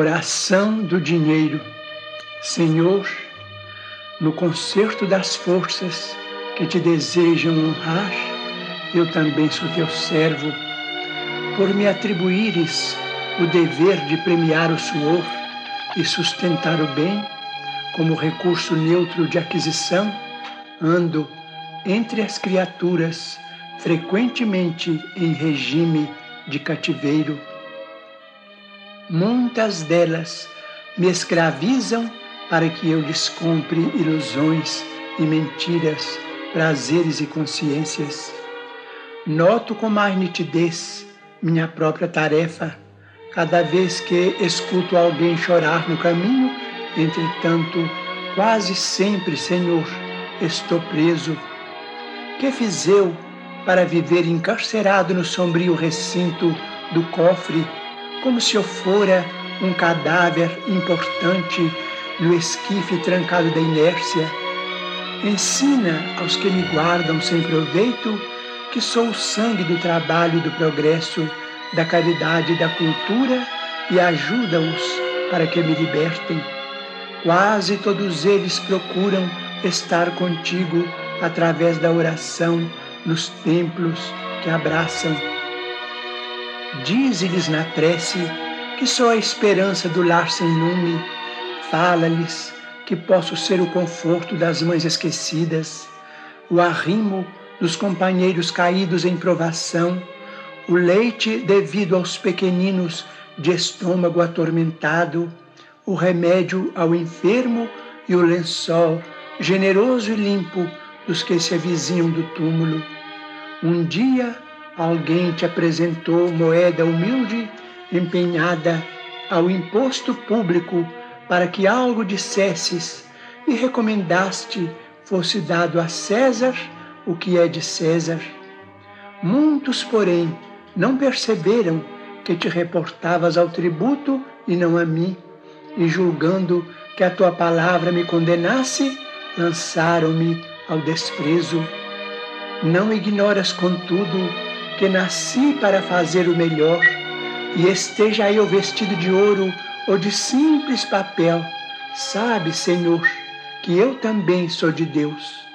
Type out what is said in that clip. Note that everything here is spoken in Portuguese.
Ação do dinheiro. Senhor, no concerto das forças que te desejam honrar, eu também sou teu servo, por me atribuires o dever de premiar o suor e sustentar o bem como recurso neutro de aquisição, ando entre as criaturas frequentemente em regime de cativeiro. Muitas delas me escravizam para que eu lhes compre ilusões e mentiras, prazeres e consciências. Noto com mais nitidez minha própria tarefa cada vez que escuto alguém chorar no caminho, entretanto, quase sempre, Senhor, estou preso. Que fiz eu para viver encarcerado no sombrio recinto do cofre, como se eu fora um cadáver importante no esquife trancado da inércia? Ensina aos que me guardam sem proveito que sou o sangue do trabalho do progresso da caridade e da cultura e ajuda-os para que me libertem. Quase todos eles procuram estar contigo através da oração nos templos que abraçam. Dize-lhes na prece que sou a esperança do lar sem lume. Fala-lhes que posso ser o conforto das mães esquecidas, o arrimo dos companheiros caídos em provação o leite devido aos pequeninos de estômago atormentado, o remédio ao enfermo e o lençol generoso e limpo dos que se avizinham do túmulo. Um dia alguém te apresentou moeda humilde empenhada ao imposto público para que algo dissesses e recomendaste fosse dado a César o que é de César. Muitos, porém, não perceberam que te reportavas ao tributo e não a mim, e julgando que a tua palavra me condenasse, lançaram-me ao desprezo. Não ignoras, contudo, que nasci para fazer o melhor, e esteja eu vestido de ouro ou de simples papel, sabe, Senhor, que eu também sou de Deus.